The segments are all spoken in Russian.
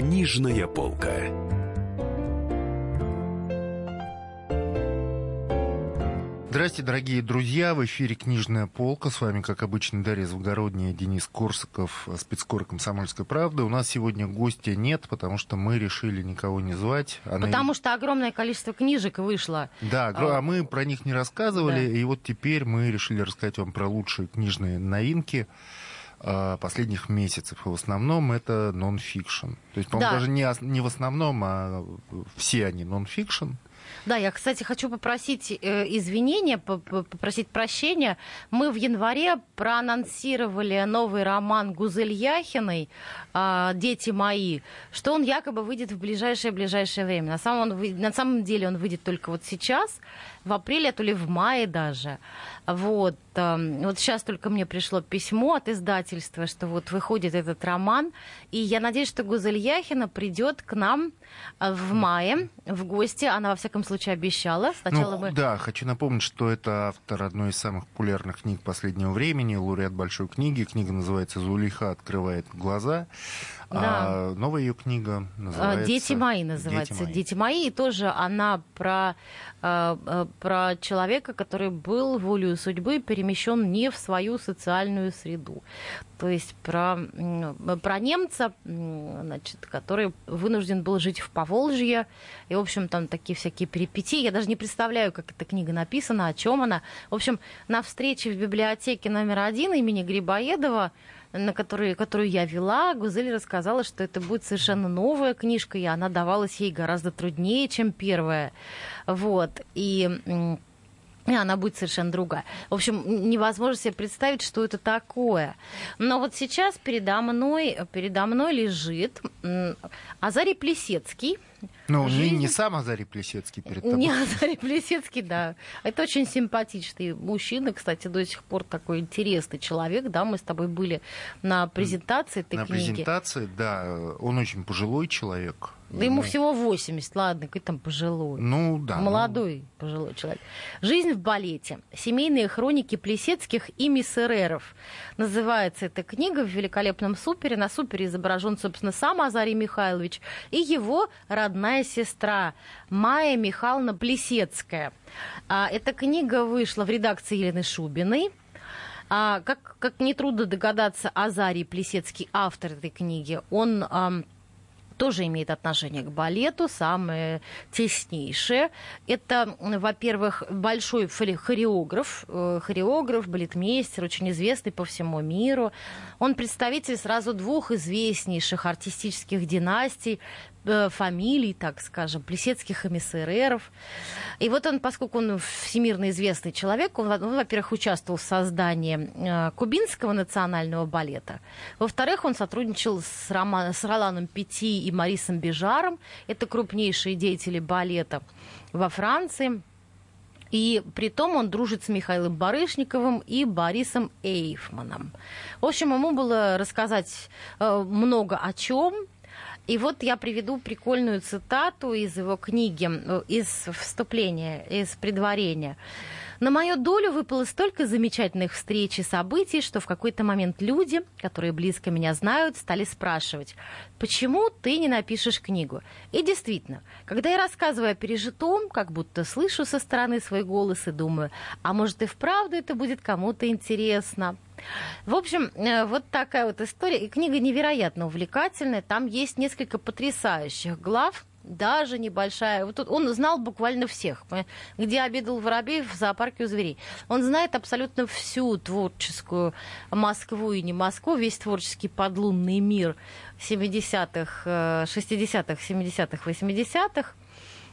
Книжная полка. Здравствуйте, дорогие друзья! В эфире «Книжная полка». С вами, как обычно, Дарья Завгородняя, Денис Корсаков, спецкор «Комсомольской правды». У нас сегодня гостя нет, потому что мы решили никого не звать. Она... Потому что огромное количество книжек вышло. Да, а мы про них не рассказывали, да. и вот теперь мы решили рассказать вам про лучшие книжные новинки а, последних месяцев. И в основном это нон-фикшн. То есть, по-моему, да. даже не, не в основном, а все они нон-фикшн. Да, я, кстати, хочу попросить э, извинения, попросить прощения. Мы в январе проанонсировали новый роман Гузель Яхиной э, «Дети мои», что он якобы выйдет в ближайшее-ближайшее время. На самом, он, на самом деле он выйдет только вот сейчас, в апреле, а то ли в мае даже. Вот. Эм, вот сейчас только мне пришло письмо от издательства, что вот выходит этот роман, и я надеюсь, что Гузель Яхина придет к нам э, в мае в гости. Она, во всяком случае, обещала. Сначала ну, мы... Да, хочу напомнить, что это автор одной из самых популярных книг последнего времени, лауреат большой книги. Книга называется «Зулиха открывает глаза». Да. А новая ее книга называется... «Дети мои» называется. «Дети мои». «Дети мои». И тоже она про, э, э, про человека, который был волею судьбы перемещен не в свою социальную среду. То есть про, про немца, значит, который вынужден был жить в Поволжье. И, в общем, там такие всякие перипетии. Я даже не представляю, как эта книга написана, о чем она. В общем, на встрече в библиотеке номер один имени Грибоедова на которую, которую я вела, Гузель рассказала, что это будет совершенно новая книжка, и она давалась ей гораздо труднее, чем первая. Вот. И и она будет совершенно другая. В общем, невозможно себе представить, что это такое. Но вот сейчас передо мной, передо мной лежит Азарий Плесецкий, ну, жизнь... не, не сам Азарий Плесецкий перед тобой. Не Азарий Плесецкий, да. Это очень симпатичный мужчина, кстати, до сих пор такой интересный человек, да, мы с тобой были на презентации этой на книги. На презентации, да, он очень пожилой человек. Да ему всего 80, ладно, какой там пожилой. Ну, да. Ну. Молодой ну... пожилой человек. «Жизнь в балете. Семейные хроники Плесецких и миссереров». Называется эта книга в великолепном супере. На супере изображен, собственно, сам Азарий Михайлович и его родная сестра Майя Михайловна Плесецкая. А, эта книга вышла в редакции Елены Шубиной. А, как, как нетрудно догадаться, Азарий Плесецкий, автор этой книги, он тоже имеет отношение к балету, самое теснейшее. Это, во-первых, большой хореограф, э, хореограф, балетмейстер, очень известный по всему миру. Он представитель сразу двух известнейших артистических династий, фамилий, так скажем, плесецких эмиссереров. И вот он, поскольку он всемирно известный человек, он, он во-первых, участвовал в создании э, кубинского национального балета, во-вторых, он сотрудничал с, Роман, с Роланом Пяти и Марисом Бежаром, это крупнейшие деятели балета во Франции. И при том он дружит с Михаилом Барышниковым и Борисом Эйфманом. В общем, ему было рассказать э, много о чем, и вот я приведу прикольную цитату из его книги, э, из вступления, из предварения. На мою долю выпало столько замечательных встреч и событий, что в какой-то момент люди, которые близко меня знают, стали спрашивать, почему ты не напишешь книгу? И действительно, когда я рассказываю о пережитом, как будто слышу со стороны свой голос и думаю, а может и вправду это будет кому-то интересно. В общем, э, вот такая вот история. И книга невероятно увлекательная. Там есть несколько потрясающих глав, даже небольшая. Вот тут он знал буквально всех. Где обедал Воробей в зоопарке у зверей. Он знает абсолютно всю творческую Москву и не Москву, весь творческий подлунный мир 70-х, 60-х, 70-х, 80-х.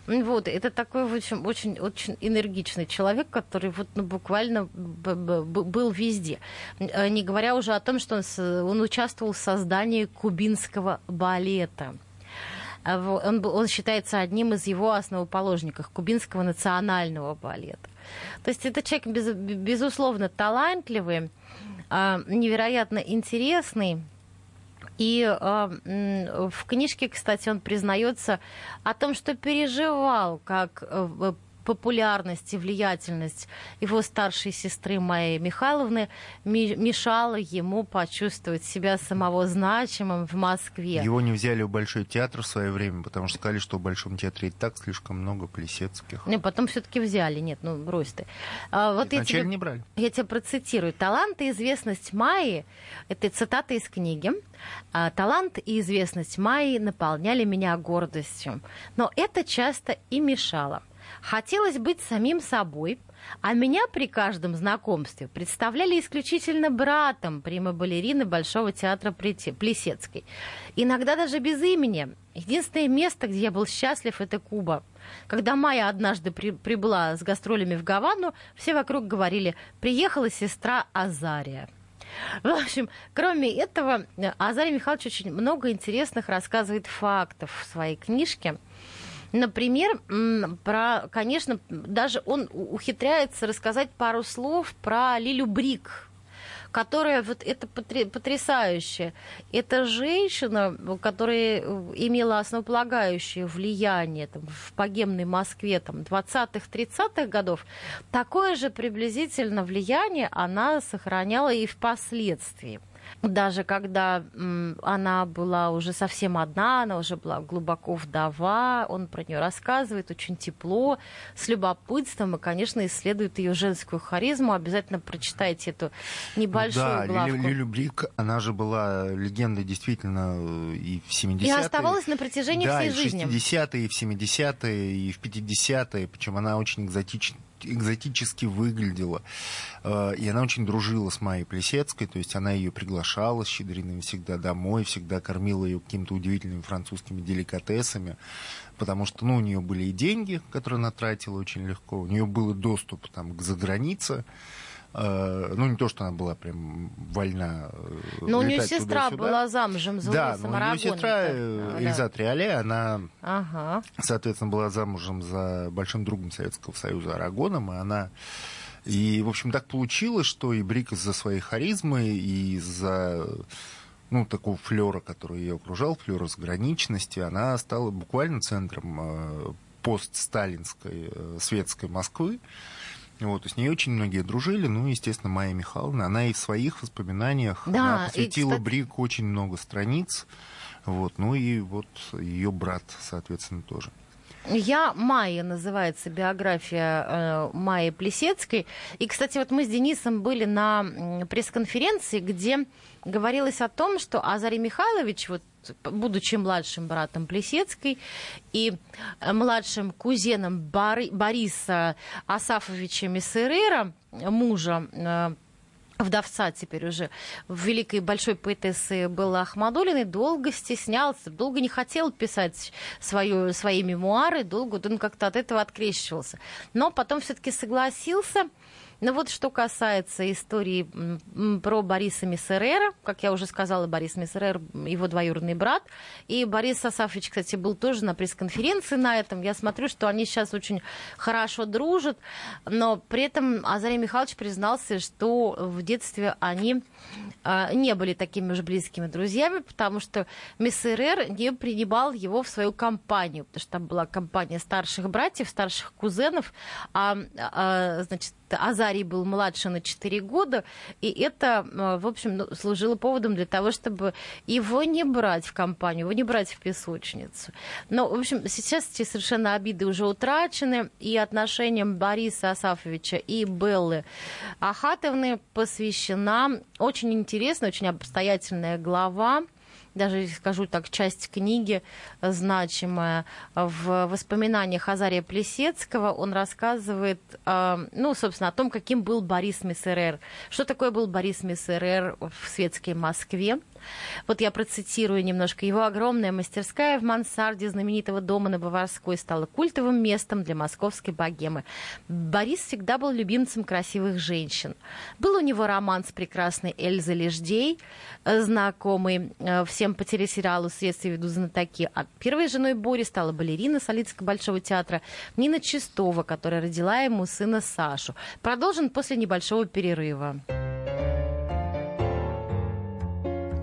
Вот, это такой очень, очень, очень энергичный человек, который вот ну, буквально был везде. Э, не говоря уже о том, что он, он участвовал в создании кубинского балета. А он, он считается одним из его основоположников кубинского национального балета. То есть это человек, без, безусловно, талантливый, а, невероятно интересный, и э, в книжке, кстати, он признается о том, что переживал, как э, популярность и влиятельность его старшей сестры Майи Михайловны мешала ему почувствовать себя самого значимым в Москве. Его не взяли в Большой театр в свое время, потому что сказали, что в Большом театре и так слишком много плесецких. Ну, потом все-таки взяли. Нет, ну брось ты. А, вот я тебе, не брали. Я тебя процитирую. Талант и известность Майи, это цитата из книги, а, талант и известность Майи наполняли меня гордостью. Но это часто и мешало. Хотелось быть самим собой, а меня при каждом знакомстве представляли исключительно братом прима-балерины Большого театра Плесецкой. Иногда даже без имени. Единственное место, где я был счастлив, это Куба. Когда Майя однажды при, прибыла с гастролями в Гавану, все вокруг говорили «приехала сестра Азария». В общем, кроме этого, Азарий Михайлович очень много интересных рассказывает фактов в своей книжке. Например, про, конечно, даже он ухитряется рассказать пару слов про Лилю Брик, которая вот это потрясающе. Это женщина, которая имела основополагающее влияние там, в богемной Москве там, 20-х, 30-х годов. Такое же приблизительно влияние она сохраняла и впоследствии даже когда она была уже совсем одна, она уже была глубоко вдова, он про нее рассказывает очень тепло, с любопытством и, конечно, исследует ее женскую харизму. Обязательно прочитайте эту небольшую да, главку. Лили, Лили Брик, она же была легендой действительно и в 70-е. И оставалась на протяжении да, всей жизни. и в 60-е, и в 70-е, и в 50-е, причем она очень экзотична экзотически выглядела. Э, и она очень дружила с Майей Плесецкой, то есть она ее приглашала с Щедриным всегда домой, всегда кормила ее какими-то удивительными французскими деликатесами, потому что ну, у нее были и деньги, которые она тратила очень легко, у нее был доступ там, к загранице, ну, не то, что она была прям вольна э, Но у нее сестра была замужем за Да, но у нее сестра э, Эльза Триоле, она, ага. соответственно, была замужем за большим другом Советского Союза Арагоном, и она... И, в общем, так получилось, что и Брик из-за своей харизмы, и из-за ну, такого флера, который ее окружал, флера заграничности, она стала буквально центром постсталинской светской Москвы. Вот, есть с ней очень многие дружили, ну, естественно, Майя Михайловна, она и в своих воспоминаниях да, она посвятила и, кстати... Брик очень много страниц, вот, ну и вот ее брат, соответственно, тоже. Я Майя называется биография э, Майи Плесецкой. И, кстати, вот мы с Денисом были на пресс-конференции, где говорилось о том, что Азарий Михайлович, вот будучи младшим братом Плесецкой и э, младшим кузеном Бори, Бориса Асафовича Мессерера, мужа э, вдовца теперь уже в великой большой поэтессы Беллы Ахмадулиной, долго стеснялся, долго не хотел писать свою, свои мемуары, долго он как-то от этого открещивался. Но потом все-таки согласился, ну вот что касается истории про Бориса Миссерера, как я уже сказала, Борис Миссерер, его двоюродный брат, и Борис Сасафович, кстати, был тоже на пресс-конференции на этом. Я смотрю, что они сейчас очень хорошо дружат, но при этом Азарий Михайлович признался, что в детстве они а, не были такими уж близкими друзьями, потому что Миссерер не принимал его в свою компанию, потому что там была компания старших братьев, старших кузенов, а, а значит, Азарий был младше на 4 года, и это, э, в общем, ну, служило поводом для того, чтобы его не брать в компанию, его не брать в песочницу. Но, в общем, сейчас эти совершенно обиды уже утрачены, и отношениям Бориса Асафовича и Беллы Ахатовны посвящена очень интересная, очень обстоятельная глава, даже скажу так, часть книги значимая. В воспоминаниях Азария Плесецкого он рассказывает, э, ну, собственно, о том, каким был Борис Мессерер. Что такое был Борис Мессерер в светской Москве. Вот я процитирую немножко. Его огромная мастерская в мансарде знаменитого дома на Баварской стала культовым местом для московской богемы. Борис всегда был любимцем красивых женщин. Был у него роман с прекрасной Эльзой Леждей, э, знакомый э, всем по телесериалу «Следствие ведут знатоки». А первой женой Бори стала балерина Солицкого Большого театра Нина Чистова, которая родила ему сына Сашу. Продолжен после небольшого перерыва.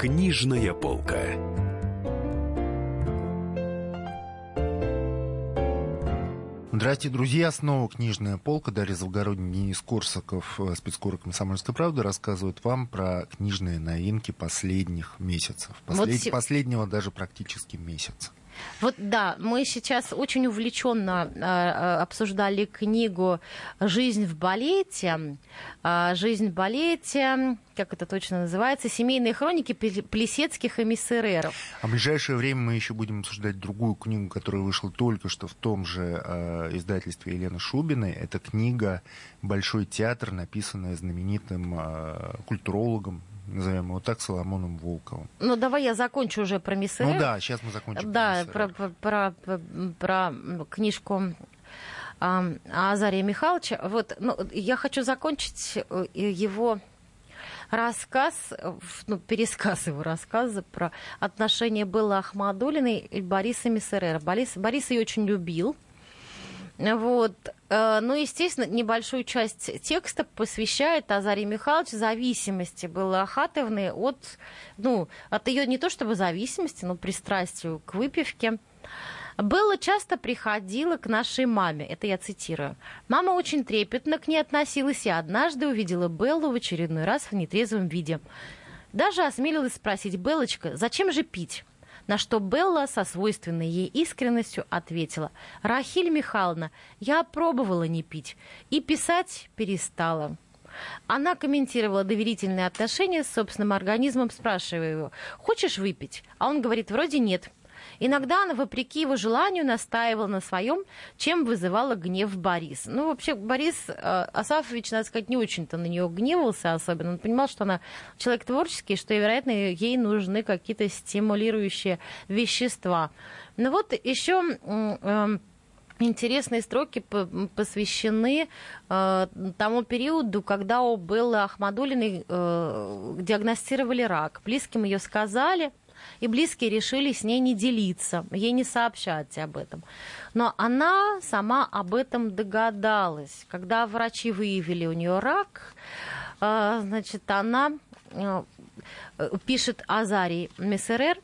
Книжная полка. Здравствуйте, друзья. Снова книжная полка. Дарья Завгородний, Денис Корсаков, э, спецкор «Комсомольской правды» рассказывают вам про книжные новинки последних месяцев. Послед... Вот... Последнего даже практически месяца. Вот да, мы сейчас очень увлеченно э, обсуждали книгу «Жизнь в балете». Э, «Жизнь в балете», как это точно называется, «Семейные хроники плесецких эмиссереров». А в ближайшее время мы еще будем обсуждать другую книгу, которая вышла только что в том же э, издательстве Елены Шубиной. Это книга «Большой театр», написанная знаменитым э, культурологом назовем его так, Соломоном Волковым. Ну, давай я закончу уже про Миссера. Ну да, сейчас мы закончим. Да, про, про, про, про книжку Азария Михайловича. Вот, ну, я хочу закончить э, его рассказ, ну, пересказ его рассказа про отношения Беллы Ахмадулиной и Бориса Миссерера. Борис, Борис ее очень любил. Вот. Э, ну, естественно, небольшую часть текста посвящает Азарии Михайлович зависимости Беллы Ахатовны от, ну, от ее не то чтобы зависимости, но пристрастию к выпивке. Белла часто приходила к нашей маме, это я цитирую. Мама очень трепетно к ней относилась и однажды увидела Беллу в очередной раз в нетрезвом виде. Даже осмелилась спросить, Белочка, зачем же пить? На что Белла со свойственной ей искренностью ответила, «Рахиль Михайловна, я пробовала не пить и писать перестала». Она комментировала доверительные отношения с собственным организмом, спрашивая его, «Хочешь выпить?» А он говорит, «Вроде нет». Иногда она, вопреки его желанию, настаивала на своем, чем вызывала гнев Бориса. Ну, вообще, Борис э, Асафович, надо сказать, не очень-то на нее гневался особенно. Он понимал, что она человек творческий, что, вероятно, ей нужны какие-то стимулирующие вещества. Ну вот еще эм, интересные строки посвящены э, тому периоду, когда у Беллы Ахмадулиной э, диагностировали рак. Близким ее сказали, и близкие решили с ней не делиться, ей не сообщать об этом. Но она сама об этом догадалась. Когда врачи выявили у нее рак, э, значит, она э, пишет Азарий Мессерер,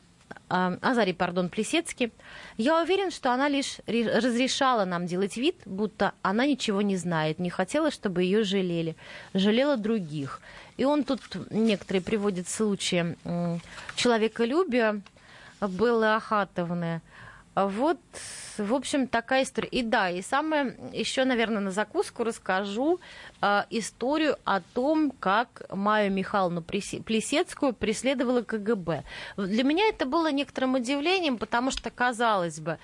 э, Азарий, пардон, Плесецкий, я уверен, что она лишь разрешала нам делать вид, будто она ничего не знает, не хотела, чтобы ее жалели, жалела других. И он тут некоторые приводит случаи человеколюбия Беллы Ахатовны. Вот, в общем, такая история. И да, и самое, еще, наверное, на закуску расскажу э, историю о том, как Майю Михайловну Плесецкую преследовала КГБ. Для меня это было некоторым удивлением, потому что, казалось бы,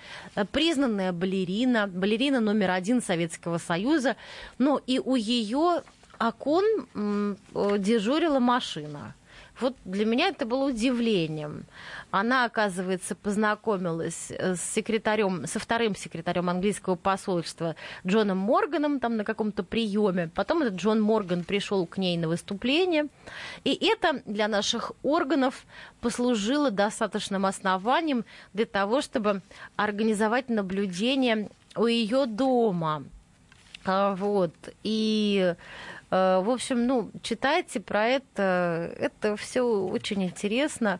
признанная балерина, балерина номер один Советского Союза, но и у ее окон дежурила машина. Вот для меня это было удивлением. Она, оказывается, познакомилась с секретарем, со вторым секретарем английского посольства Джоном Морганом там на каком-то приеме. Потом этот Джон Морган пришел к ней на выступление. И это для наших органов послужило достаточным основанием для того, чтобы организовать наблюдение у ее дома. А, вот. И Э, в общем, ну, читайте про это. Это все очень интересно.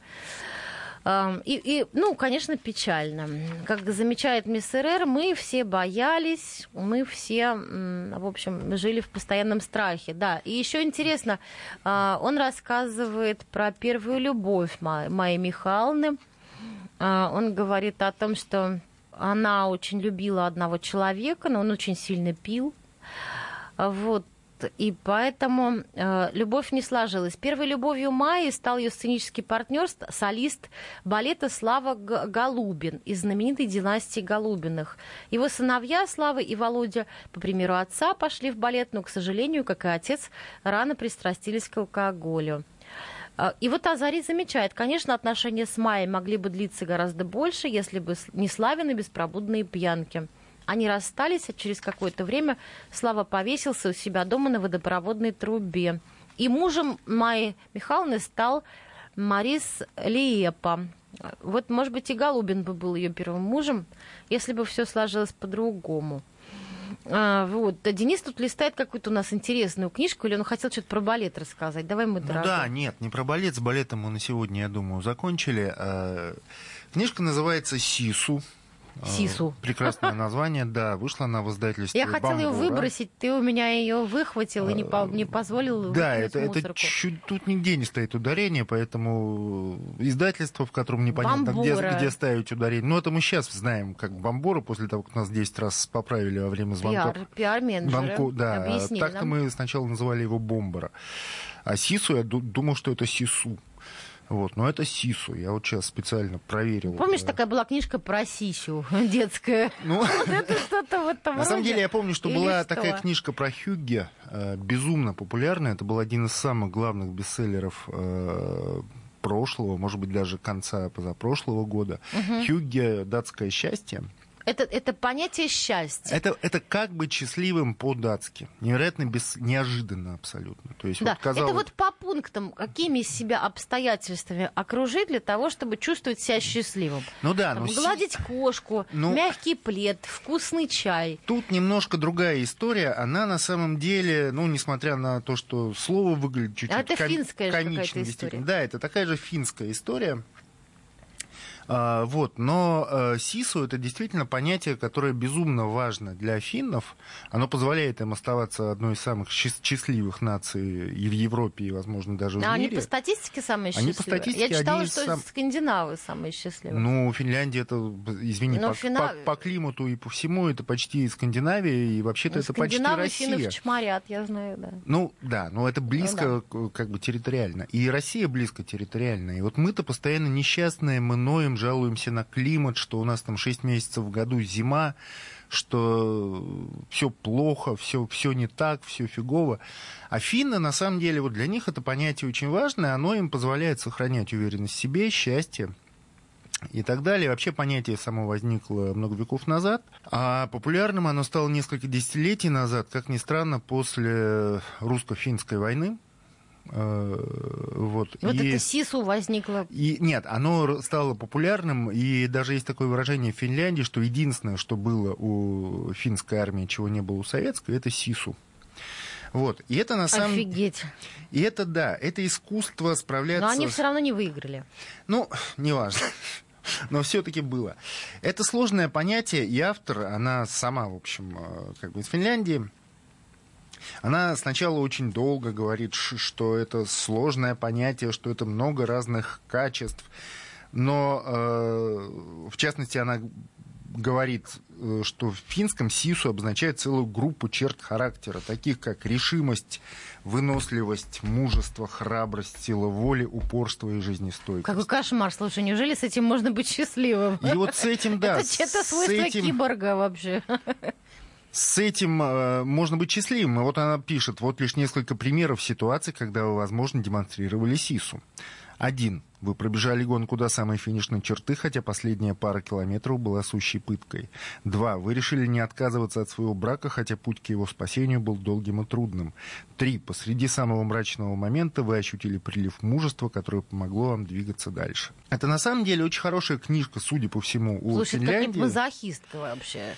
И, и, ну, конечно, печально. Как замечает мисс РР, мы все боялись, мы все, в общем, жили в постоянном страхе. Да, и еще интересно, а, он рассказывает про первую любовь Майи Михайловны. А, он говорит о том, что она очень любила одного человека, но он очень сильно пил. Вот и поэтому э, любовь не сложилась. Первой любовью Майи стал ее сценический партнер, солист балета Слава Голубин из знаменитой династии Голубиных. Его сыновья Слава и Володя, по примеру отца, пошли в балет, но, к сожалению, как и отец, рано пристрастились к алкоголю. А, и вот Азари замечает, конечно, отношения с Майей могли бы длиться гораздо больше, если бы не Славины беспробудные пьянки. Они расстались, а через какое-то время Слава повесился у себя дома на водопроводной трубе. И мужем Майи Михайловны стал Марис Лиепа. Вот, может быть, и Голубин бы был ее первым мужем, если бы все сложилось по-другому. А, вот. Денис тут листает какую-то у нас интересную книжку, или он хотел что-то про балет рассказать. Давай мы, дорогой. Ну да, нет, не про балет. С балетом мы на сегодня, я думаю, закончили. А, книжка называется «Сису». А, Сису. Прекрасное название, да. Вышла она в издательстве Я хотела ее выбросить, ты у меня ее выхватил и не, по, не позволил Да, это, это чуть, тут нигде не стоит ударение, поэтому издательство, в котором непонятно, где, где ставить ударение. Ну, это мы сейчас знаем, как бомбора, после того, как нас 10 раз поправили во время звонков. Пиар, пиар да. Так-то мы сначала называли его бомбора. А Сису, я думал, что это Сису. Вот, но это Сису. Я вот сейчас специально проверил. Помнишь, такая была книжка про Сисю детская? Ну, вот это что-то в этом На самом деле, я помню, что была такая книжка про Хюгге, э, безумно популярная. Это был один из самых главных бестселлеров э, прошлого, может быть, даже конца позапрошлого года. Угу. Хюгге «Датское счастье». Это, это понятие счастья. Это, это как быть счастливым по-датски. Невероятно, без, неожиданно абсолютно. То есть, да. вот, казалось... Это вот по пунктам, какими себя обстоятельствами окружить для того, чтобы чувствовать себя счастливым. Ну да. Там, но... Гладить кошку, ну... мягкий плед, вкусный чай. Тут немножко другая история. Она на самом деле, ну, несмотря на то, что слово выглядит чуть-чуть а это ком... финская комично, история. Да, это такая же финская история. А, вот, но э, СИСу это действительно понятие, которое безумно важно для финнов. Оно позволяет им оставаться одной из самых счастливых наций и в Европе, и, возможно, даже в а мире. они по статистике самые счастливые? Они по статистике Я читала, что сам... скандинавы самые счастливые. Ну, Финляндия это, извини, по, фина... по, по климату и по всему это почти Скандинавия, и вообще-то ну, это почти Россия. финнов чморят, я знаю, да. Ну, да, но это близко ну, да. как бы территориально. И Россия близко территориально. И вот мы-то постоянно несчастные, мы ноем ноем, жалуемся на климат, что у нас там 6 месяцев в году зима, что все плохо, все, все не так, все фигово. А финны, на самом деле, вот для них это понятие очень важное, оно им позволяет сохранять уверенность в себе, счастье и так далее. Вообще понятие само возникло много веков назад, а популярным оно стало несколько десятилетий назад, как ни странно, после русско-финской войны, вот, вот и, это СИСу возникло. И, нет, оно стало популярным, и даже есть такое выражение в Финляндии, что единственное, что было у финской армии, чего не было у советской, это СИСу. Вот. И это на самом Офигеть. И это да, это искусство справляться. Но они все равно не выиграли. Ну, неважно. Но все-таки было. Это сложное понятие, и автор, она сама, в общем, э, как бы из Финляндии, она сначала очень долго говорит, что это сложное понятие, что это много разных качеств. Но, э, в частности, она говорит, э, что в финском сису обозначает целую группу черт характера, таких как решимость, выносливость, мужество, храбрость, сила воли, упорство и жизнестойкость. Какой кошмар, слушай, неужели с этим можно быть счастливым? И вот с этим, да. Это, это свойство этим... киборга вообще с этим э, можно быть счастливым. И вот она пишет, вот лишь несколько примеров ситуаций, когда вы, возможно, демонстрировали СИСу. Один. Вы пробежали гонку до самой финишной черты, хотя последняя пара километров была сущей пыткой. Два. Вы решили не отказываться от своего брака, хотя путь к его спасению был долгим и трудным. Три. Посреди самого мрачного момента вы ощутили прилив мужества, которое помогло вам двигаться дальше. Это на самом деле очень хорошая книжка, судя по всему, у Слушай, Финляндии. Слушай, мазохистка вообще.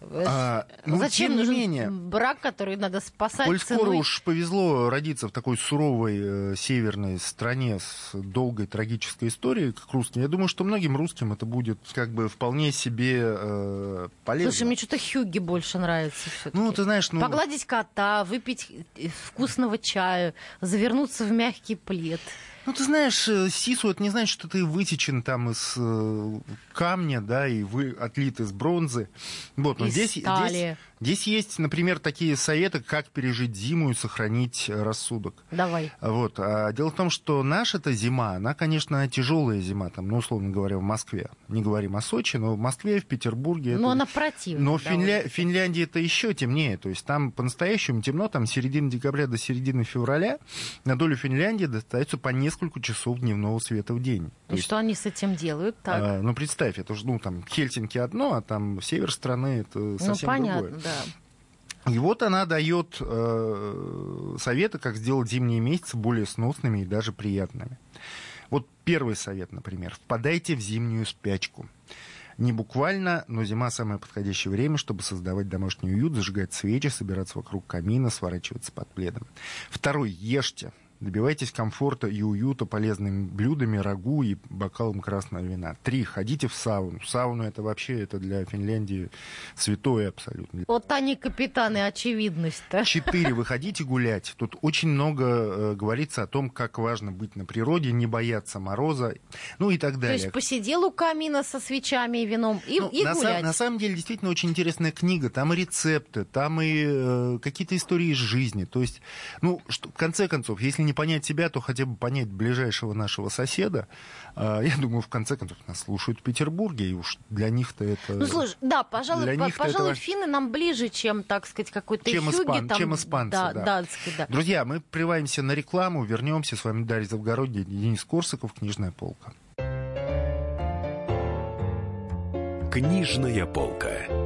А, ну, Зачем тем нужен не менее, брак, который надо спасать? Коль скоро уж повезло родиться в такой суровой э, северной стране с долгой трагической историей, как русским, я думаю, что многим русским это будет как бы вполне себе э, полезно. Слушай, мне что-то Хьюги больше нравится. Ну, ты знаешь, ну... Погладить кота, выпить э, вкусного чая, завернуться в мягкий плед. Ну, ты знаешь, э, сису это не значит, что ты вытечен там из э, камня, да, и вы отлит из бронзы. Вот, но из здесь, стали. здесь, Здесь есть, например, такие советы, как пережить зиму и сохранить рассудок. Давай. Вот. А дело в том, что наша-то зима, она, конечно, тяжелая зима, там, ну, условно говоря, в Москве. Не говорим о Сочи, но в Москве, в Петербурге. Ну, это... она противная. Но в Финля... Финляндии это еще темнее. То есть там по-настоящему темно, там с середины декабря до середины февраля на долю Финляндии достается по несколько часов дневного света в день. И есть... что они с этим делают? Так. А, ну, представь, это же, ну, там, Хельсинки одно, а там север страны это ну, совсем ну, понятно, другое. Да. И вот она дает э, советы, как сделать зимние месяцы более сносными и даже приятными. Вот первый совет, например. Впадайте в зимнюю спячку. Не буквально, но зима самое подходящее время, чтобы создавать домашний уют, зажигать свечи, собираться вокруг камина, сворачиваться под пледом. Второй. Ешьте. Добивайтесь комфорта и уюта полезными блюдами, рагу и бокалом красного вина. Три. Ходите в сауну. Сауна это вообще это для Финляндии святое абсолютно. Вот они капитаны очевидность-то. Четыре. Выходите гулять. Тут очень много э, говорится о том, как важно быть на природе, не бояться мороза, ну и так далее. То есть посидел у камина со свечами и вином и, ну, и на гулять. Сам, на самом деле действительно очень интересная книга. Там и рецепты, там и э, какие-то истории из жизни. То есть, ну, что, в конце концов, если не понять себя, то хотя бы понять ближайшего нашего соседа. А, я думаю, в конце концов, нас слушают в Петербурге, и уж для них-то это... Ну, слушай, да, пожалуй, по, пожалуй это... финны нам ближе, чем, так сказать, какой-то чем, хюги, испан... там, чем испанцы, да, да. Датский, да. Друзья, мы прерываемся на рекламу, вернемся. С вами Дарья Завгородняя, Денис Корсаков, «Книжная полка». Книжная полка.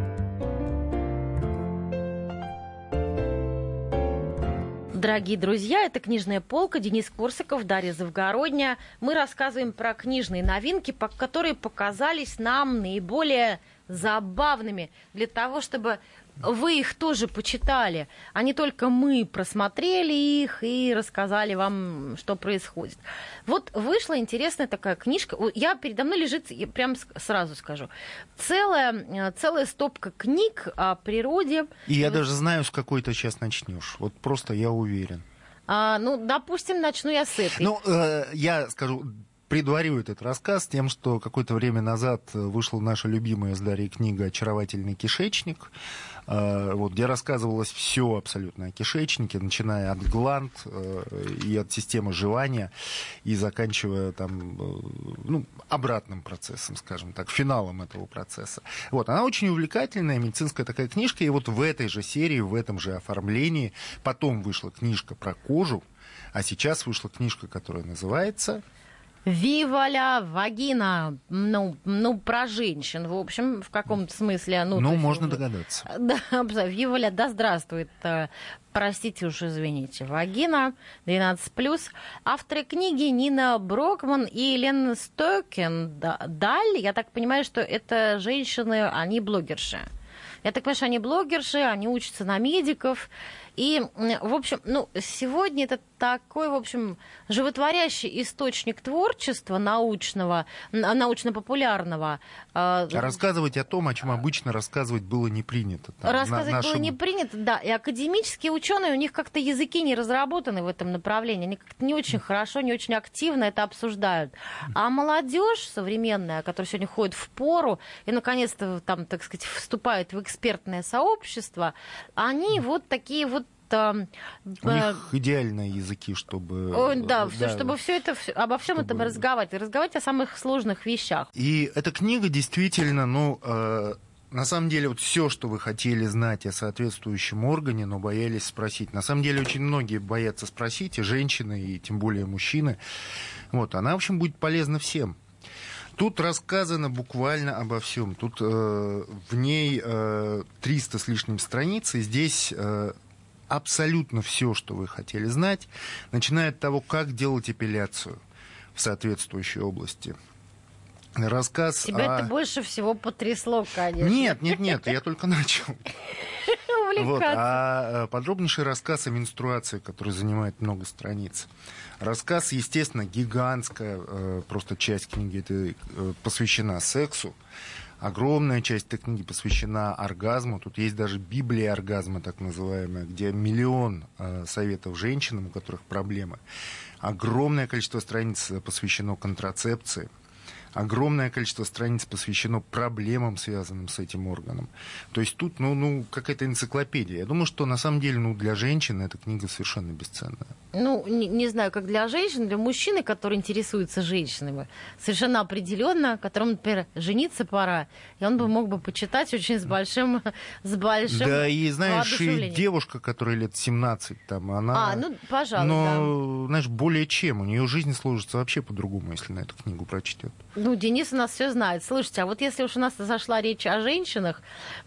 Дорогие друзья, это «Книжная полка», Денис Корсаков, Дарья Завгородня. Мы рассказываем про книжные новинки, которые показались нам наиболее забавными для того, чтобы вы их тоже почитали, а не только мы просмотрели их и рассказали вам, что происходит. Вот вышла интересная такая книжка. Я передо мной лежит, я прям сразу скажу, целая, э, целая стопка книг о природе. И я даже знаю, с какой ты сейчас начнешь. Вот просто я уверен. А, ну, допустим, начну я с этой. Ну, э, я скажу, предварю этот рассказ тем, что какое-то время назад вышла наша любимая с Дарьей книга «Очаровательный кишечник», э, вот, где рассказывалось все абсолютно о кишечнике, начиная от гланд э, и от системы жевания, и заканчивая там, э, ну, обратным процессом, скажем так, финалом этого процесса. Вот, она очень увлекательная, медицинская такая книжка, и вот в этой же серии, в этом же оформлении потом вышла книжка про кожу, а сейчас вышла книжка, которая называется Виваля вагина, ну, ну, про женщин, в общем, в каком-то смысле. Ну, ну можно есть, догадаться. Да, Виваля, да здравствует, э, простите уж, извините, вагина, 12+. Авторы книги Нина Брокман и Елена Стокен Даль, я так понимаю, что это женщины, они блогерши. Я так понимаю, что они блогерши, они учатся на медиков, и, в общем, ну, сегодня это такой, в общем, животворящий источник творчества научного, научно-популярного. А, рассказывать о том, о чем обычно рассказывать было не принято. Там, рассказывать нашем... было не принято, да. И академические ученые, у них как-то языки не разработаны в этом направлении. Они как-то не очень хорошо, не очень активно это обсуждают. А молодежь современная, которая сегодня ходит в пору и, наконец-то, там, так сказать, вступает в экспертное сообщество, они вот такие вот это... У них идеальные языки, чтобы... О, да, да, чтобы все это, обо всем чтобы... этом разговаривать, и разговаривать о самых сложных вещах. И эта книга действительно, ну, э, на самом деле, вот все, что вы хотели знать о соответствующем органе, но боялись спросить. На самом деле, очень многие боятся спросить, и женщины, и тем более мужчины. Вот, она, в общем, будет полезна всем. Тут рассказано буквально обо всем. Тут э, в ней э, 300 с лишним страниц, и здесь э, абсолютно все, что вы хотели знать, начиная от того, как делать эпиляцию в соответствующей области. Рассказ Тебя о... это больше всего потрясло, конечно. Нет, нет, нет, я только начал. Вот, а подробнейший рассказ о менструации, который занимает много страниц. Рассказ, естественно, гигантская просто часть книги это посвящена сексу. Огромная часть этой книги посвящена оргазму. Тут есть даже Библия оргазма, так называемая, где миллион э, советов женщинам, у которых проблемы. Огромное количество страниц посвящено контрацепции огромное количество страниц посвящено проблемам, связанным с этим органом. То есть тут, ну, ну какая-то энциклопедия. Я думаю, что на самом деле, ну, для женщин эта книга совершенно бесценная. Ну, не, не знаю, как для женщин, для мужчины, который интересуется женщинами, совершенно определенно, которому, например, жениться пора, и он бы мог бы почитать очень с большим, с большим Да, и знаешь, и девушка, которая лет 17, там, она... А, ну, пожалуй, Но, да. знаешь, более чем, у нее жизнь сложится вообще по-другому, если на эту книгу прочтет. Ну, Денис у нас все знает. Слушайте, а вот если уж у нас зашла речь о женщинах,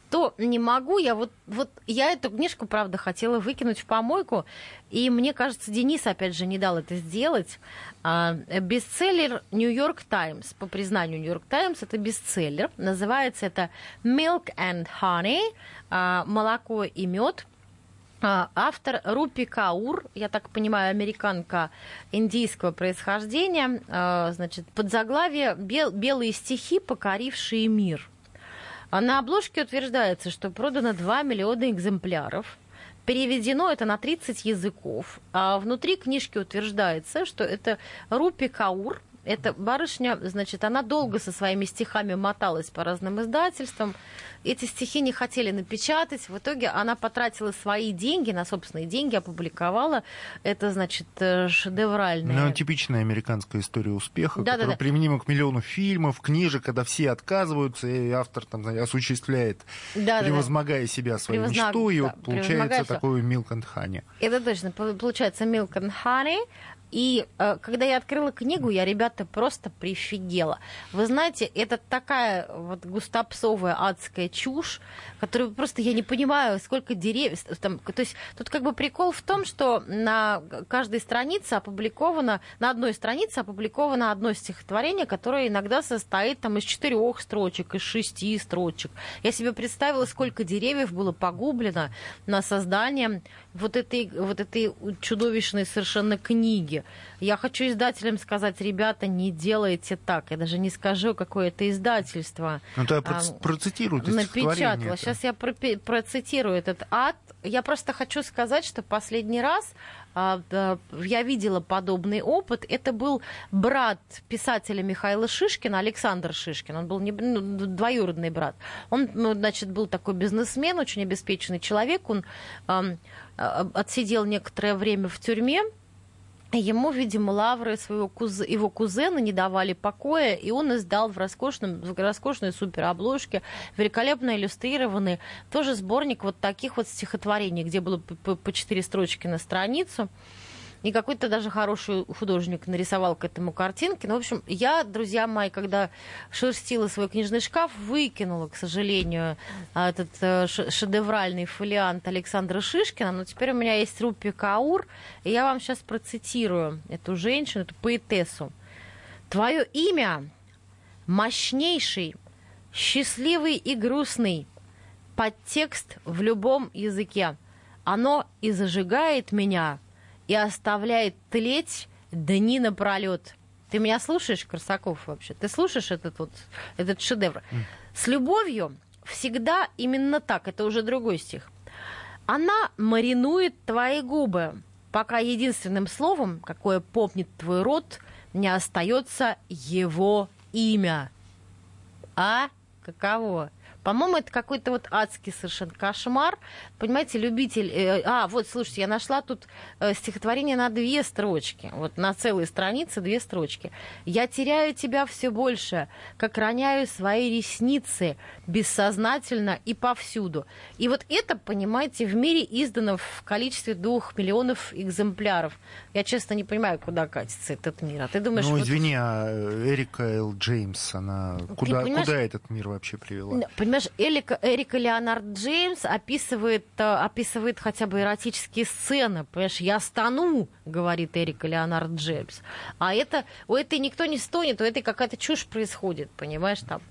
то не могу я вот, вот я эту книжку, правда, хотела выкинуть в помойку, и мне кажется, Денис, опять же, не дал это сделать. А, бестселлер Нью-Йорк Таймс, по признанию Нью-Йорк Таймс, это бестселлер. Называется это Milk and Honey, а, молоко и мед. А, автор Рупи Каур, я так понимаю, американка индийского происхождения, а, значит, под заглавие «Бел, «Белые стихи, покорившие мир». А на обложке утверждается, что продано 2 миллиона экземпляров. Переведено это на 30 языков. А внутри книжки утверждается, что это Рупи Каур, эта барышня, значит, она долго со своими стихами моталась по разным издательствам. Эти стихи не хотели напечатать. В итоге она потратила свои деньги, на собственные деньги, опубликовала. Это, значит, э, шедевральная... Ну, типичная американская история успеха, да, которая да, да. применима к миллиону фильмов, книжек, когда все отказываются, и автор там осуществляет, да, превозмогая да, себя свою Превознаг... мечту, и да, вот получается Milk and Honey. Это точно. Получается and Honey. И э, когда я открыла книгу, я, ребята, просто прифигела. Вы знаете, это такая вот густопсовая адская чушь, которую просто я не понимаю, сколько деревьев. Там, то есть тут как бы прикол в том, что на каждой странице опубликовано, на одной странице опубликовано одно стихотворение, которое иногда состоит там из четырех строчек, из шести строчек. Я себе представила, сколько деревьев было погублено на создание вот этой, вот этой чудовищной совершенно книги. Я хочу издателям сказать, ребята, не делайте так. Я даже не скажу, какое это издательство. Ну, то а, процитируйте Напечатала. Сейчас я процитирую этот ад. Я просто хочу сказать, что последний раз а, я видела подобный опыт. Это был брат писателя Михаила Шишкина, Александр Шишкин. Он был не, ну, двоюродный брат. Он, ну, значит, был такой бизнесмен, очень обеспеченный человек. Он э, отсидел некоторое время в тюрьме Ему, видимо, лавры своего куз... его кузена не давали покоя, и он издал в, роскошном, в роскошной суперобложке, великолепно иллюстрированный, тоже сборник вот таких вот стихотворений, где было по четыре строчки на страницу. И какой-то даже хороший художник нарисовал к этому картинки. Ну, в общем, я, друзья мои, когда шерстила свой книжный шкаф, выкинула, к сожалению, этот э, шедевральный фолиант Александра Шишкина. Но теперь у меня есть Рупи Каур, и я вам сейчас процитирую эту женщину, эту поэтессу. Твое имя мощнейший, счастливый и грустный, подтекст в любом языке. Оно и зажигает меня, и оставляет тлеть дни напролет. Ты меня слушаешь, Корсаков, вообще? Ты слушаешь этот вот этот шедевр? С любовью всегда именно так. Это уже другой стих. Она маринует твои губы, пока единственным словом, какое помнит твой рот, не остается его имя. А каково? По-моему, это какой-то вот адский совершенно кошмар. Понимаете, любитель... Э, а, вот, слушайте, я нашла тут э, стихотворение на две строчки. Вот на целой странице две строчки. «Я теряю тебя все больше, как роняю свои ресницы, бессознательно и повсюду». И вот это, понимаете, в мире издано в количестве двух миллионов экземпляров. Я, честно, не понимаю, куда катится этот мир. А ты думаешь... Ну, извини, вот... а Эрика Л. Джеймс, она куда, куда этот мир вообще привела? Понимаешь, Понимаешь, Эрика, Эрика Леонард Джеймс описывает, э, описывает хотя бы эротические сцены. Понимаешь, я стану, говорит Эрика Леонард Джеймс. А это, у этой никто не стонет, у этой какая-то чушь происходит, понимаешь, там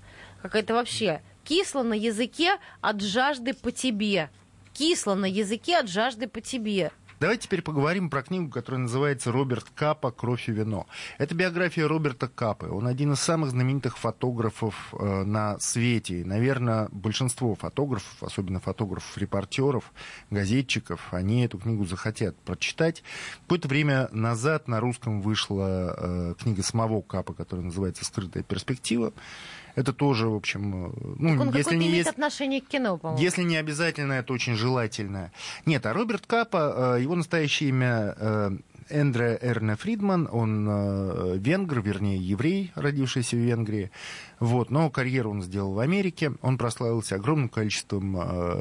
какая-то вообще кисло на языке от жажды по тебе. кисло на языке от жажды по тебе. Давайте теперь поговорим про книгу, которая называется «Роберт Капа. Кровь и вино». Это биография Роберта Капы. Он один из самых знаменитых фотографов э, на свете. И, наверное, большинство фотографов, особенно фотографов-репортеров, газетчиков, они эту книгу захотят прочитать. Какое-то время назад на русском вышла э, книга самого Капа, которая называется «Скрытая перспектива». Это тоже, в общем, э, ну, так он если не имеет отношение к кино, по-моему. Если не обязательно, это очень желательно. Нет, а Роберт Капа, э, его настоящее имя э, Эндре Эрне Фридман, он венгр, вернее, еврей, родившийся в Венгрии. Вот, но карьеру он сделал в Америке. Он прославился огромным количеством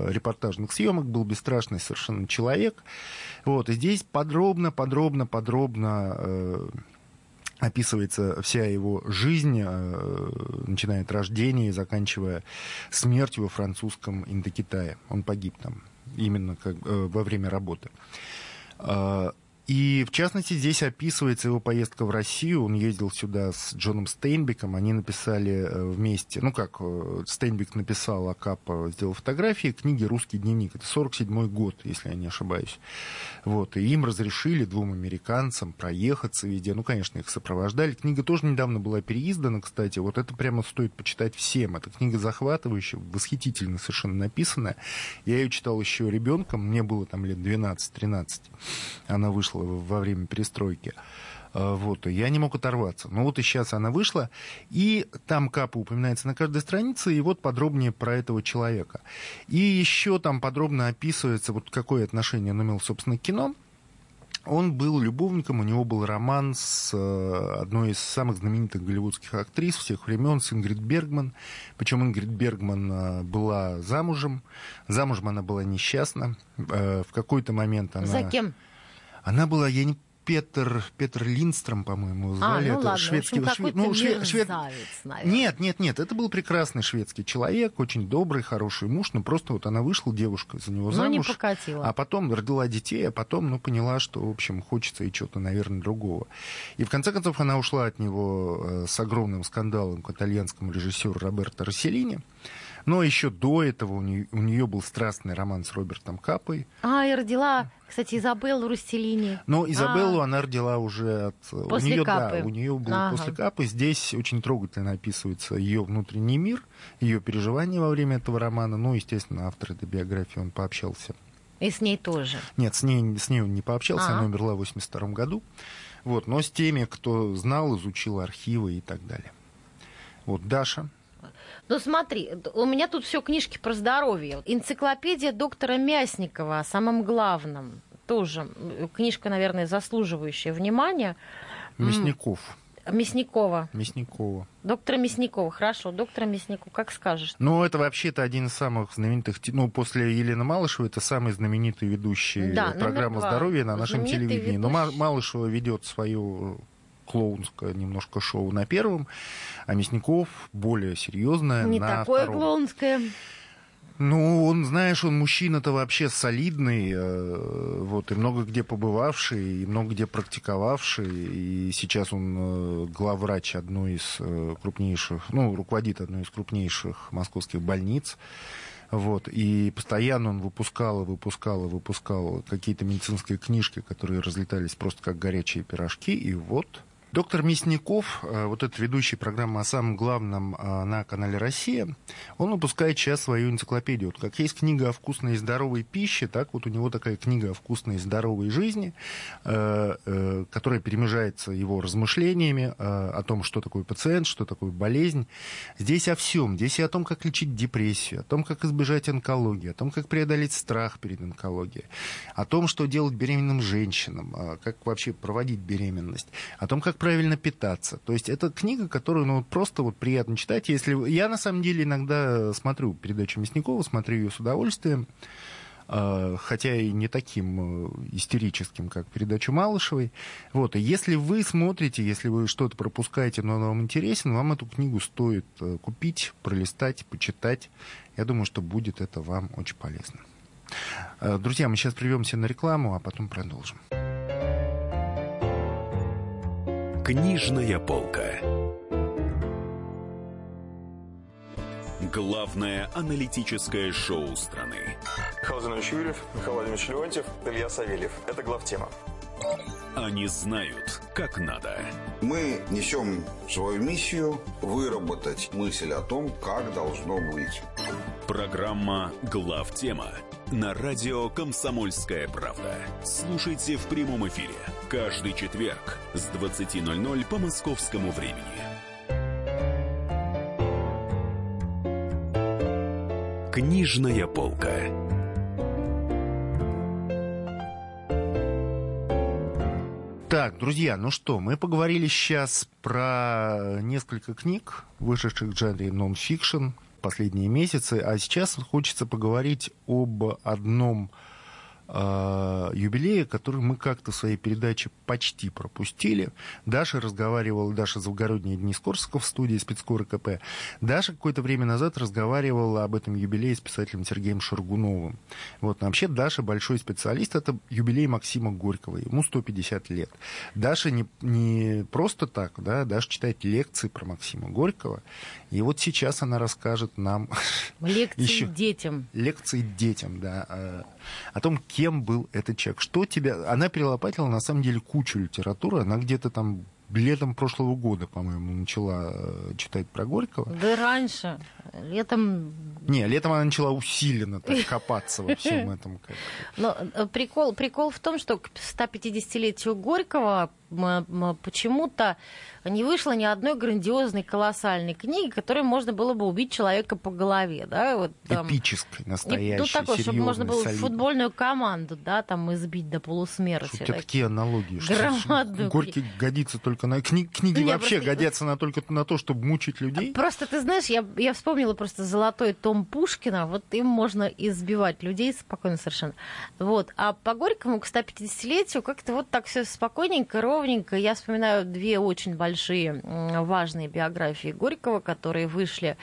репортажных съемок, был бесстрашный совершенно человек. Вот, и здесь подробно, подробно, подробно описывается вся его жизнь, э, начиная от рождения и заканчивая смертью во французском Индокитае. Он погиб там именно как, э, во время работы. И, в частности, здесь описывается его поездка в Россию. Он ездил сюда с Джоном Стейнбеком. Они написали э, вместе, ну как, э, Стейнбек написал, а Капа сделал фотографии книги «Русский дневник». Это 47 год, если я не ошибаюсь. Вот. И им разрешили, двум американцам, проехаться везде. Ну, конечно, их сопровождали. Книга тоже недавно была переиздана, кстати. Вот это прямо стоит почитать всем. Это книга захватывающая, восхитительно совершенно написанная. Я ее читал еще ребенком, мне было там лет 12-13. Она вышла вышла во время перестройки. А, вот, я не мог оторваться. Но вот и сейчас она вышла, и там Капа упоминается на каждой странице, и вот подробнее про этого человека. И еще там подробно описывается, вот какое отношение он имел, собственно, к кино. Он был любовником, у него был роман с э, одной из самых знаменитых голливудских актрис всех времен, с Ингрид Бергман. Причем Ингрид Бергман э, была замужем. Замужем она была несчастна. Э, в какой-то момент она... За кем? Она была, я не Петр, Петр Линдстром, по-моему, звали. А, ну это ладно, шведский... в общем, ну, швед, швед... Нет, нет, нет, это был прекрасный шведский человек, очень добрый, хороший муж, но просто вот она вышла, девушка, за него замуж. Ну, не покатила. А потом родила детей, а потом, ну, поняла, что, в общем, хочется и чего-то, наверное, другого. И в конце концов она ушла от него э, с огромным скандалом к итальянскому режиссеру Роберто Расселини. Но еще до этого у нее, у нее был страстный роман с Робертом Капой. А, и родила, кстати, Изабеллу Рустеллини. Но Изабеллу а. она родила уже от... После у нее, Капы. Да, у нее был ага. после Капы. Здесь очень трогательно описывается ее внутренний мир, ее переживания во время этого романа. Ну, естественно, автор этой биографии, он пообщался. И с ней тоже? Нет, с ней, с ней он не пообщался, А-а. она умерла в 82 году. Вот, но с теми, кто знал, изучил архивы и так далее. Вот Даша, ну смотри, у меня тут все книжки про здоровье. Энциклопедия доктора Мясникова о самом главном. Тоже книжка, наверное, заслуживающая внимания. Мясников. Мясникова. Мясникова. Доктора Мясникова, хорошо, доктора Мясникова, как скажешь. Ну, это вообще-то один из самых знаменитых, ну, после Елены Малышевой, это самый знаменитый ведущий да, программы здоровья на нашем телевидении. Ведущий. Но Малышева ведет свою клоунское немножко шоу на первом, а Мясников более серьезное Не на такое втором. клоунское. Ну, он, знаешь, он мужчина-то вообще солидный, э, вот, и много где побывавший, и много где практиковавший, и сейчас он э, главврач одной из э, крупнейших, ну, руководит одной из крупнейших московских больниц. Вот, и постоянно он выпускал и выпускал и выпускал какие-то медицинские книжки, которые разлетались просто как горячие пирожки, и вот Доктор Мясников, э, вот этот ведущий программы о самом главном э, на канале «Россия», он выпускает сейчас свою энциклопедию. Вот как есть книга о вкусной и здоровой пище, так вот у него такая книга о вкусной и здоровой жизни, э, которая перемежается его размышлениями о том, что такое пациент, что такое болезнь. Здесь о всем. Здесь и о том, как лечить депрессию, о том, как избежать онкологии, о том, как преодолеть страх перед онкологией, о том, что делать беременным женщинам, как вообще проводить беременность, о том, как правильно питаться. То есть это книга, которую ну, просто вот приятно читать. Если я на самом деле иногда смотрю передачу Мясникова, смотрю ее с удовольствием, а, хотя и не таким э, истерическим, как передачу Малышевой. Вот. И если вы смотрите, если вы что-то пропускаете, но он вам интересен, вам эту книгу стоит э, купить, пролистать, почитать. Я думаю, что будет это вам очень полезно. Э, друзья, мы сейчас прервемся на рекламу, а потом продолжим. Книжная полка. Главное аналитическое шоу страны. Михаил Владимирович Юрьев, Михаил Владимирович Леонтьев, Илья Савельев. Это главтема. Они знают, как надо. Мы несем свою миссию выработать мысль о том, как должно быть. Программа «Главтема» на радио «Комсомольская правда». Слушайте в прямом эфире каждый четверг с 20.00 по московскому времени. Книжная полка. Так, друзья, ну что, мы поговорили сейчас про несколько книг, вышедших в жанре нон-фикшн последние месяцы, а сейчас хочется поговорить об одном юбилея, который мы как-то в своей передаче почти пропустили. Даша разговаривала, Даша Завгородняя Дни Скорского в студии спецкоры КП. Даша какое-то время назад разговаривала об этом юбилее с писателем Сергеем Шаргуновым. Вот, вообще Даша большой специалист, это юбилей Максима Горького, ему 150 лет. Даша не, не просто так, да, Даша читает лекции про Максима Горького, и вот сейчас она расскажет нам... Лекции еще... детям. Лекции детям, да, э, о том, кем был этот человек. Что тебя... Она перелопатила, на самом деле, кучу литературы. Она где-то там летом прошлого года, по-моему, начала э, читать про Горького. Да раньше. Летом... Не, летом она начала усиленно так копаться во всем этом. Как... Но э, прикол, прикол в том, что к 150-летию Горького почему-то не вышло ни одной грандиозной, колоссальной книги, которой можно было бы убить человека по голове. Да? Вот, там, Эпической, настоящей, Ну, такой, чтобы можно было солидной. футбольную команду да, там избить до полусмерти. Что у тебя такие аналогии? Громадную. Что, Горький годится только на... Кни... Книги Нет, вообще просто... годятся на, только на то, чтобы мучить людей? Просто, ты знаешь, я, я вспомнила просто золотой том Пушкина, вот им можно избивать людей спокойно совершенно. Вот. А по Горькому к 150-летию как-то вот так все спокойненько, ровненько. Я вспоминаю две очень большие важные биографии Горького, которые вышли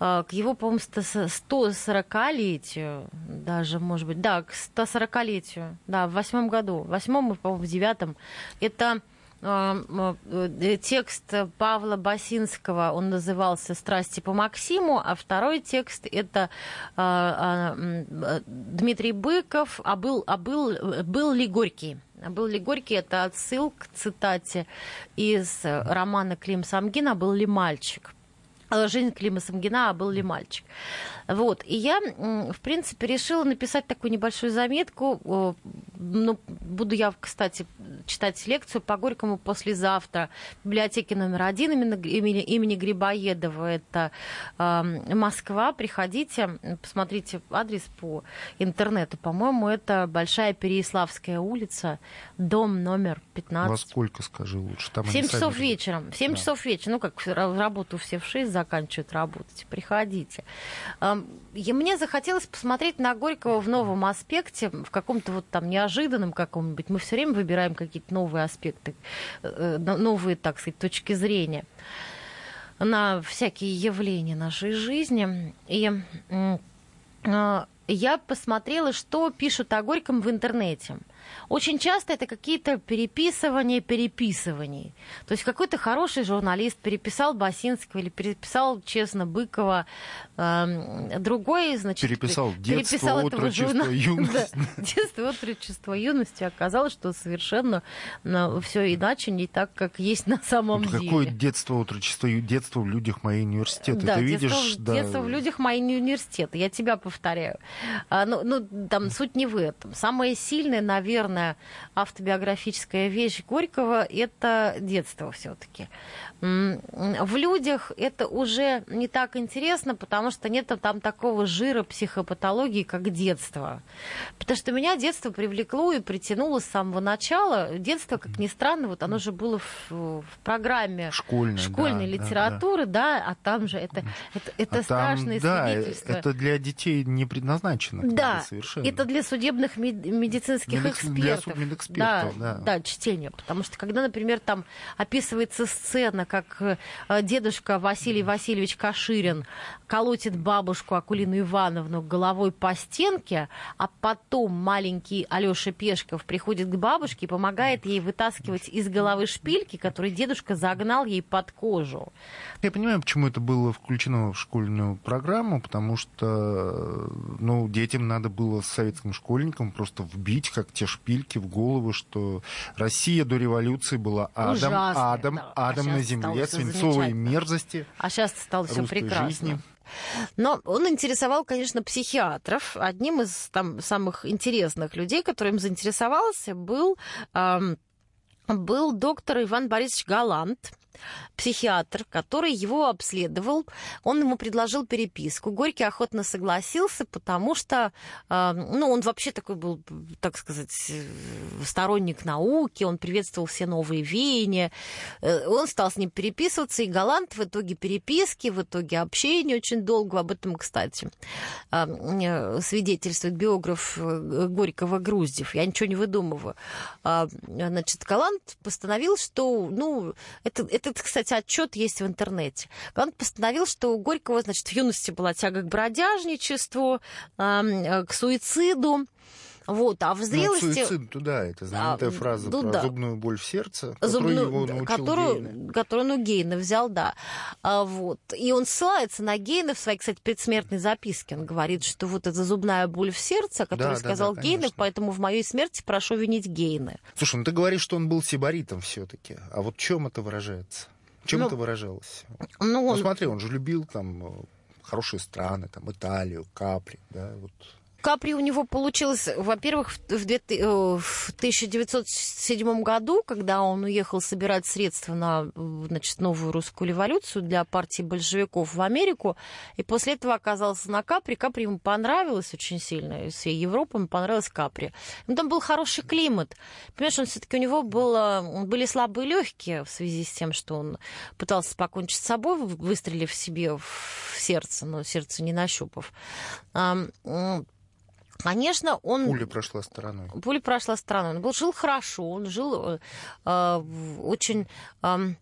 э, к его, по-моему, 140-летию, даже, может быть, да, к 140-летию, да, в восьмом году, в восьмом и, по-моему, в девятом. Это текст Павла Басинского, он назывался «Страсти по Максиму», а второй текст это Дмитрий Быков «А был, а был, был ли Горький?» Был ли Горький? Это отсыл к цитате из романа Клим Самгина «Был ли мальчик?» Жизнь Клима Самгина, а был ли мальчик. Вот. И я, в принципе, решила написать такую небольшую заметку. Ну, буду я, кстати, читать лекцию по Горькому послезавтра в библиотеке номер один имени, имени Грибоедова. Это э, Москва. Приходите, посмотрите адрес по интернету. По-моему, это Большая Переяславская улица, дом номер 15. Во сколько, скажи лучше? Там в 7 часов вечером. В 7 да. часов вечера. Ну, как работу все в 6 заканчивают работать. Приходите. И мне захотелось посмотреть на Горького в новом аспекте, в каком-то вот там неожиданном каком-нибудь. Мы все время выбираем какие-то новые аспекты, э, новые, так сказать, точки зрения на всякие явления нашей жизни. И а, я посмотрела, что пишут о Горьком в интернете. Очень часто это какие-то переписывания переписываний. То есть какой-то хороший журналист переписал Басинского или переписал, честно, Быкова. Э, другой, значит, переписал детство, переписал отрочество, журнал... юность. да, детство, отрочество, юность. Оказалось, что совершенно ну, все иначе, не так, как есть на самом Какое деле. Какое детство, отрочество, детство в людях моей университета. Да, Ты детство, видишь, да. детство в людях моей университета. Я тебя повторяю. А, ну, ну, там суть не в этом. Самое сильное, наверное, главная автобиографическая вещь Горького – это детство все-таки. В людях это уже не так интересно, потому что нет там такого жира психопатологии, как детство. Потому что меня детство привлекло и притянуло с самого начала. Детство, как ни странно, вот оно же было в, в программе школьной, школьной да, литературы, да, да. да, а там же это, это, это а страшное там, да, свидетельство. это для детей не предназначено. Да, совершенно. это для судебных медицинских экспертиз. Судмедэкспертов. Для судмедэкспертов, да, да. Да, чтение. Потому что когда, например, там описывается сцена, как э, дедушка Василий Васильевич Каширин колотит бабушку Акулину Ивановну головой по стенке, а потом маленький Алёша Пешков приходит к бабушке и помогает ей вытаскивать из головы шпильки, которые дедушка загнал ей под кожу. Я понимаю, почему это было включено в школьную программу, потому что ну, детям надо было с советским школьникам просто вбить, как те шпильки в голову, что Россия до революции была адом, Ужасно, адом, да. А адом на сейчас стало земле, свинцовые мерзости А сейчас стало все прекрасно. жизни. Но он интересовал, конечно, психиатров. Одним из там, самых интересных людей, которым заинтересовался, был, ам, был доктор Иван Борисович Галант, психиатр, который его обследовал. Он ему предложил переписку. Горький охотно согласился, потому что э, ну, он вообще такой был, так сказать, сторонник науки, он приветствовал все новые веяния. Э, Он стал с ним переписываться, и Галант в итоге переписки, в итоге общения очень долго. Об этом, кстати, э, свидетельствует биограф Горького Груздев. Я ничего не выдумываю. А, Значит, Галант постановил, что, ну, это, этот, кстати, отчет есть в интернете. Галант постановил, что у Горького, значит, в юности была тяга к бродяжничеству, а, к суициду. Вот, а в Ну, зрелости... суицид туда, это знаменитая А, фраза ну про да. зубную боль в сердце, которую зубную, его научил которую, Гейне. которую ну, Гейна взял, да. А, вот. И он ссылается на Гейна в своей, кстати, предсмертной записке. Он говорит, что вот эта зубная боль в сердце, о которой Да, да, сказал да, Гейна, конечно. поэтому в моей смерти прошу винить Гейна. Слушай, ну ты говоришь, что он был сибаритом все-таки. А вот в чем это выражается? Чем Ну, это выражалось? Ну, Ну, он... смотри, он же любил там э, хорошие страны, там Италию, Капри, да, вот. Капри у него получилось, во-первых, в в две ты- э, в 1907 году, когда он уехал собирать средства на значит, новую русскую революцию для партии большевиков в Америку, и после этого оказался на Капри. Капри ему понравилось очень сильно, всей Европы ему понравилось Капри. Ну, там был хороший климат. Понимаешь, он все-таки у него было, были слабые легкие в связи с тем, что он пытался покончить с собой, выстрелив себе в сердце, но сердце не нащупав. Конечно, он... Пуля прошла стороной. Пуля прошла стороной. Он был, жил хорошо, он жил э, э, очень, ам,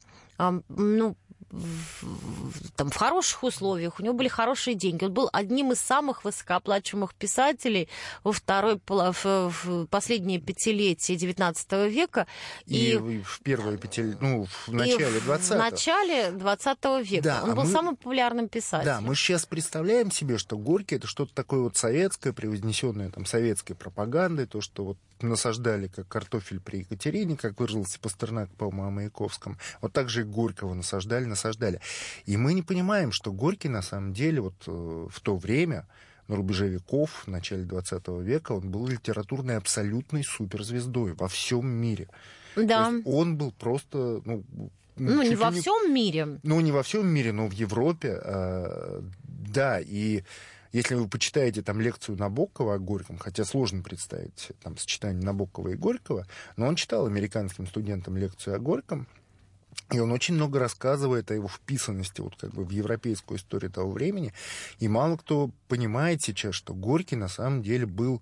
ну, в- там, в хороших условиях, у него были хорошие деньги. Он был одним из самых высокооплачиваемых писателей во второй, в, в последние пятилетия XIX века. И, в первое пятилетие, ну, в начале и в 20-го. начале 20 века. Да, он а был мы- самым популярным писателем. Да, мы сейчас представляем себе, что Горький это что-то такое вот советское, превознесенное там советской пропагандой, то, что вот насаждали как картофель при Екатерине, как выразился Пастернак, по-моему, о Маяковском. Вот так же и Горького насаждали, насаждали. И мы не понимаем, что Горький на самом деле вот э, в то время, на рубеже веков, в начале 20 века, он был литературной абсолютной суперзвездой во всем мире. Да. Он был просто, ну, Ну, не во ли всем мире. ну, не во всем мире, но в Европе, э, да, и если вы почитаете там лекцию Набокова о Горьком, хотя сложно представить там сочетание Набокова и Горького, но он читал американским студентам лекцию о Горьком, и он очень много рассказывает о его вписанности вот как бы в европейскую историю того времени. И мало кто понимает сейчас, что Горький на самом деле был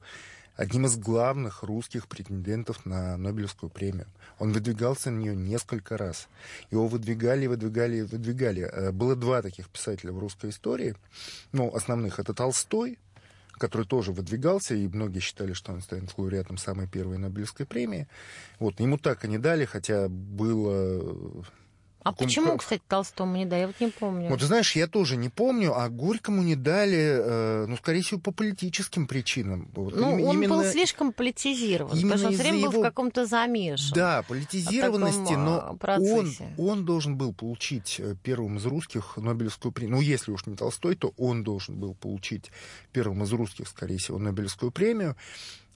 одним из главных русских претендентов на Нобелевскую премию. Он выдвигался на нее несколько раз. Его выдвигали, выдвигали, выдвигали. Э, Было два таких писателя в русской истории. Ну, основных это Толстой, который тоже выдвигался, и многие считали, что он станет лауреатом самой первой Нобелевской премии. Вот, ему так и не дали, хотя было... А Каком- почему, кстати, Толстому не дали? Я вот не помню. Вот, ты знаешь, я тоже не помню, а Горькому не дали, э, ну, скорее всего, по политическим причинам. Вот Ну, им- он был именно- слишком политизирован, именно потому что он все время был в его- каком-то замешан. Да, политизированности, но а, он, он должен был получить э, первым из русских Нобелевскую премию. Ну, если уж не Толстой, то он должен был получить первым из русских, скорее всего, Нобелевскую премию.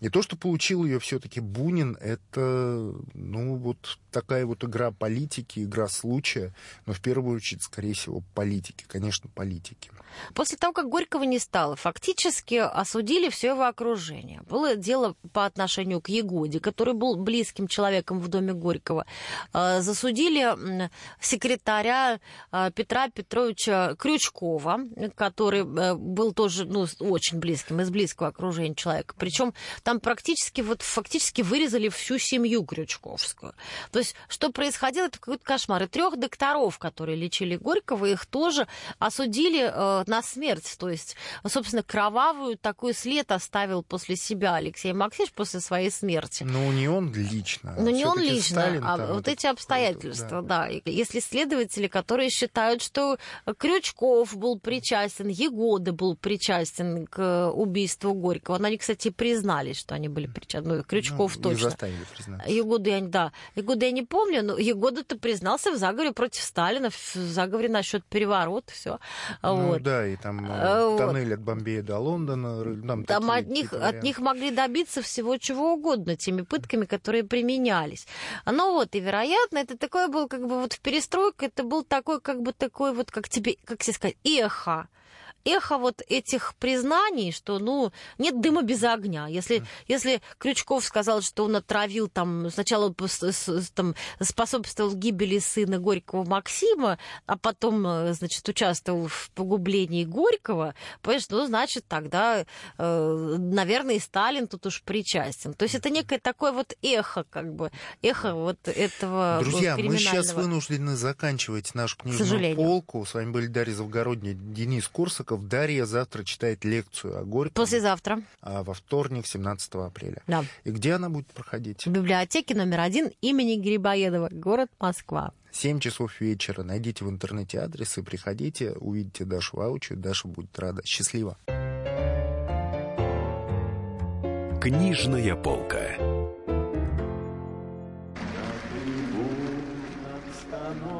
И то, что получил ее все-таки Бунин, это, ну, вот такая вот игра политики, игра случая, но в первую очередь, скорее всего, политики, конечно, политики. После того, как Горького не стало, фактически осудили все его окружение. Было дело по отношению к Егоде, который был близким человеком в доме Горького. Э, Засудили секретаря э, Петра Петровича Крючкова, который э, был тоже ну, очень близким, из близкого окружения человека. Причем там практически вот фактически вырезали всю семью Крючковскую. То есть что происходило, это какой-то кошмар. И трех докторов, которые лечили Горького, их тоже осудили э, на смерть. То есть, собственно, кровавую такой след оставил после себя Алексей Максимович после своей смерти. Ну, не он лично. Ну, не он лично, Сталин, а вот эти обстоятельства, да. да. Есть следователи, которые считают, что Крючков был причастен, Егода был причастен к убийству Горького. Но они, кстати, признались, что они были причастны. Ну, Крючков ну, точно. Заставили признаться. Я, да. Егода я не помню, но Егода-то признался в заговоре против Сталина, в заговоре насчет переворота, все. Ну, вот. да, и там а, вот. тоннель от Бомбея до Лондона. Там, там от, них, от них могли добиться всего чего угодно, теми пытками, которые применялись. Ну вот, и, вероятно, это такое был, как бы, вот в перестройке, это был такой, как бы, такой вот, как тебе, как тебе сказать, эхо эхо вот этих признаний, что, ну, нет дыма без огня. Если, если Крючков сказал, что он отравил там, сначала там, способствовал гибели сына Горького Максима, а потом, э, значит, участвовал в погублении Горького, понимаешь, ну, значит, тогда, э, наверное, и Сталин тут уж причастен. То есть это некое такое вот эхо, как бы, эхо вот этого Друзья, мы сейчас вынуждены заканчивать нашу книжную полку. С вами были Дарья Завгородняя, Денис Курсаков. Волков. Дарья завтра читает лекцию о Горьком. Послезавтра. А во вторник, 17 апреля. Да. И где она будет проходить? В библиотеке номер один имени Грибоедова, город Москва. 7 часов вечера. Найдите в интернете адрес и приходите, увидите Дашу Аучу. Даша будет рада. Счастливо. Книжная полка.